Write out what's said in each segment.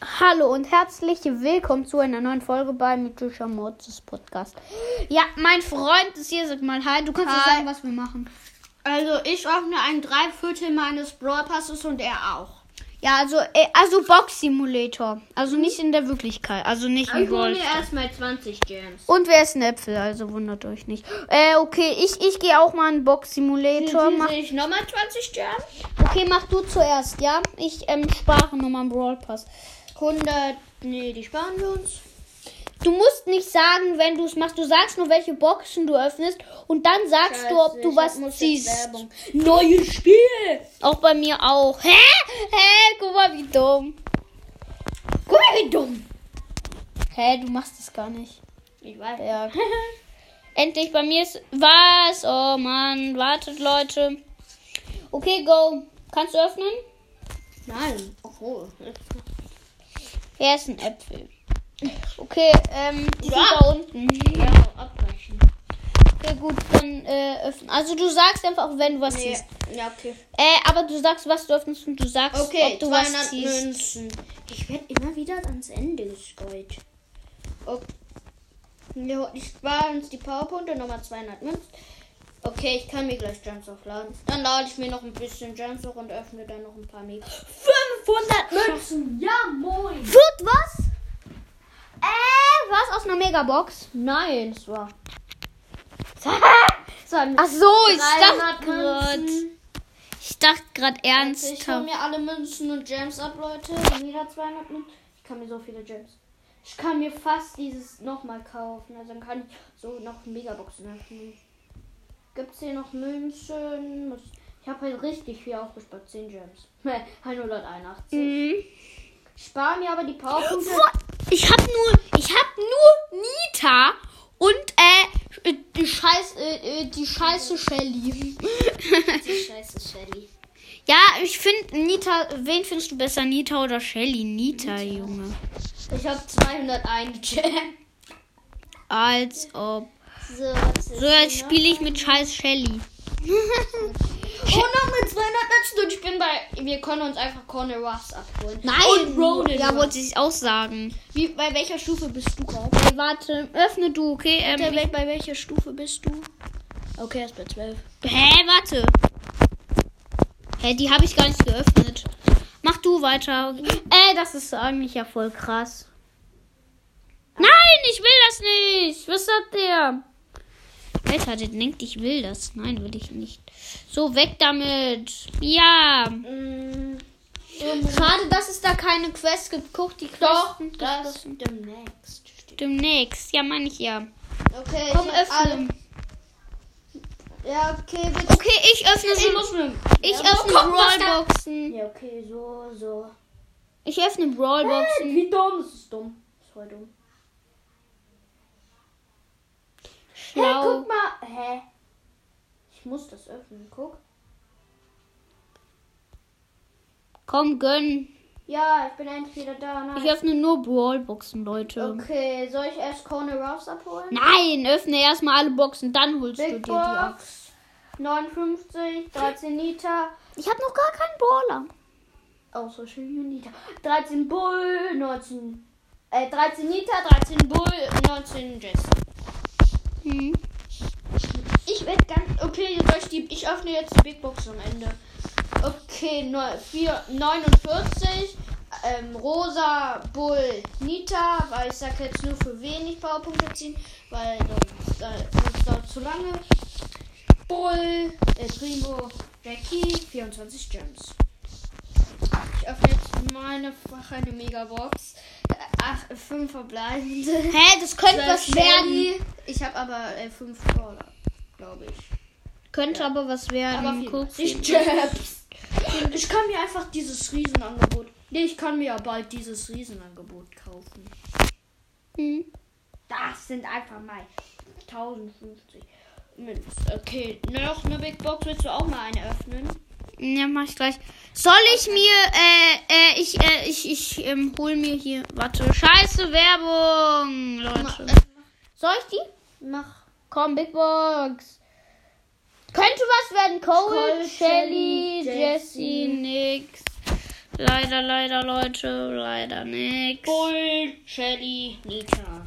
Hallo und herzlich willkommen zu einer neuen Folge bei Mythischer Mortis Podcast. Ja, mein Freund ist hier, sag mal hi, du kannst Hi. sagen, was wir machen. Also ich öffne ein Dreiviertel meines Brawl Passes und er auch. Ja, also, äh, also Box Simulator. Also nicht in der Wirklichkeit, also nicht in Ich hole Brawl Stars. erstmal 20 Gems. Und wer ist ein Äpfel, also wundert euch nicht. Äh, okay, ich, ich gehe auch mal in Box Simulator. Mach, ich nochmal 20 Gems. okay, mach du zuerst, ja? Ich ähm, spare nochmal einen Brawl Pass. 100, nee, die sparen wir uns. Du musst nicht sagen, wenn du es machst. Du sagst nur, welche Boxen du öffnest. Und dann sagst du, ob Scheiße, du was ziehst. Werbung. Neues Spiel. Auch bei mir auch. Hä? Hä? Guck mal, wie dumm. Guck mal, wie dumm. Hä, du machst es gar nicht. Ich weiß. Ja. Endlich, bei mir ist was. Oh Mann, wartet, Leute. Okay, go. Kannst du öffnen? Nein. Oh. Wer ist ein Äpfel? Okay, ähm, die Ja. sind da unten. Ja, abbrechen. Okay, gut, dann äh, öffnen. Also du sagst einfach, wenn du was Nee. ziehst. Ja, okay. Äh, aber du sagst, was du öffnest und du sagst, Okay, ob du was 200 ziehst. Münzen. Ich werde immer wieder ans Ende gescrollt. Okay. Ich spare uns die Powerpunkte, nochmal 200 Münzen. Okay, ich kann mir gleich Gems aufladen. Dann lade ich mir noch ein bisschen Gems hoch und öffne dann noch ein paar Mega. 500 Münzen! Ja, moin! Wird was? Äh, was aus einer Megabox? Nein, es war. Es war Ach so, ich 300 dachte gerade. Ich dachte gerade Ich hole ernsthaft. mir alle Münzen und Gems ab, Leute. Jeder 200 Münzen. Ich kann mir so viele Gems. Ich kann mir fast dieses nochmal kaufen. Also dann kann ich so noch Megaboxen öffnen. Gibt es hier noch Münzen? Muss- Ich habe halt richtig viel aufgespart. 10 Gems. 181. Mhm. Ich spare mir aber die Powerpunkte. Ich hab nur, ich hab nur Nita und äh die Scheiß, äh, äh, die Scheiße Shelly. Scheiße, Shelly. ja, ich finde Nita. Wen findest du besser, Nita oder Shelly? Nita, Junge. Ich habe 201 Gems. Als ob. So, So, jetzt spiele ich mit Scheiß Shelly. Oh, noch mit 200 Münzen und ich bin bei. Wir können uns einfach Corner Ruffs abholen. Nein, Und Ronin ja, wollte ich auch sagen. Wie, bei welcher Stufe bist du gerade? Hey, warte, öffne du, okay? Ähm, Der ich, Welt, bei welcher Stufe bist du? Okay, er ist bei 12. hä, warte. Hä, die habe ich gar nicht geöffnet. Mach du weiter. Äh, das ist eigentlich ja voll krass. Nein, ich will das nicht. Was sagt der? Alter, der denkt, ich will das. Nein, will ich nicht. So, weg damit. Ja. Mm, Schade, dass es da keine Quest gibt. Guck, die Quest doch, sind das demnächst steht. Demnächst. Ja, meine ich ja. Okay, Komm, ich hab öffne. alle- Ja, okay, bitte. Okay, ich öffne Ich mir. Ich ja, öffne Brawlboxen. Ja, okay, so, so. Ich öffne Hey, Brawlboxen. wie dumm. Das ist dumm. Das ist voll dumm. Hey, Schlau. guck mal. Hä? Ich muss das öffnen. Guck. Komm, gönn. Ja, ich bin endlich wieder da. Nein. Ich öffne nur Brawlboxen, Leute. Okay, soll ich erst Corner Ruffs abholen? Nein, öffne erstmal alle Boxen, dann holst du dir Big die ab. Box. 59, 13 Nita. Ich habe noch gar keinen Brawler. Außer schön Nita. 13 Bull, 19. Äh, 13 Nita, 13 Bull, 19 Jess. Hm. Ich werde ganz. Okay, die. Ich öffne jetzt die Big Box am Ende. Okay, neu- vier- 49. Ähm, Rosa, Bull, Nita, weil ich sag jetzt nur für wenig Powerpunkte ziehen, weil sonst, äh, dauert zu lange. Bull, äh, Primo, Jackie, 24 Gems. Ich öffne jetzt meine eine Megabox. Ach, fünf verbleibende. Hä, das könnte was werden. Ich habe aber äh, fünf Brawler, glaube ich. Könnte aber was werden. Aber Guck. 84 Gems. Ich kann mir einfach dieses Riesenangebot. Nee, ich kann mir ja bald dieses Riesenangebot kaufen. Hm. Das sind einfach mal 1050 Münzen. Okay, noch eine Big Box. Willst du auch mal eine öffnen? Ja, mach ich gleich. Soll ich mir, äh, äh, ich, äh, ich, ich, ähm, hol mir hier, warte, scheiße Werbung, Leute. Äh, Soll ich die? Mach. Komm, Big Box. Könnte was werden. Cold, Cold, Shelly, Jessie, Jessie. nix. Leider, leider, Leute. Leider nix. Bull, Shelly, Nita.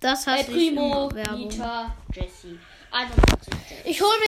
Das heißt Primo, Werbung. Nita, Jessie. 51 Gems. Ich hole mir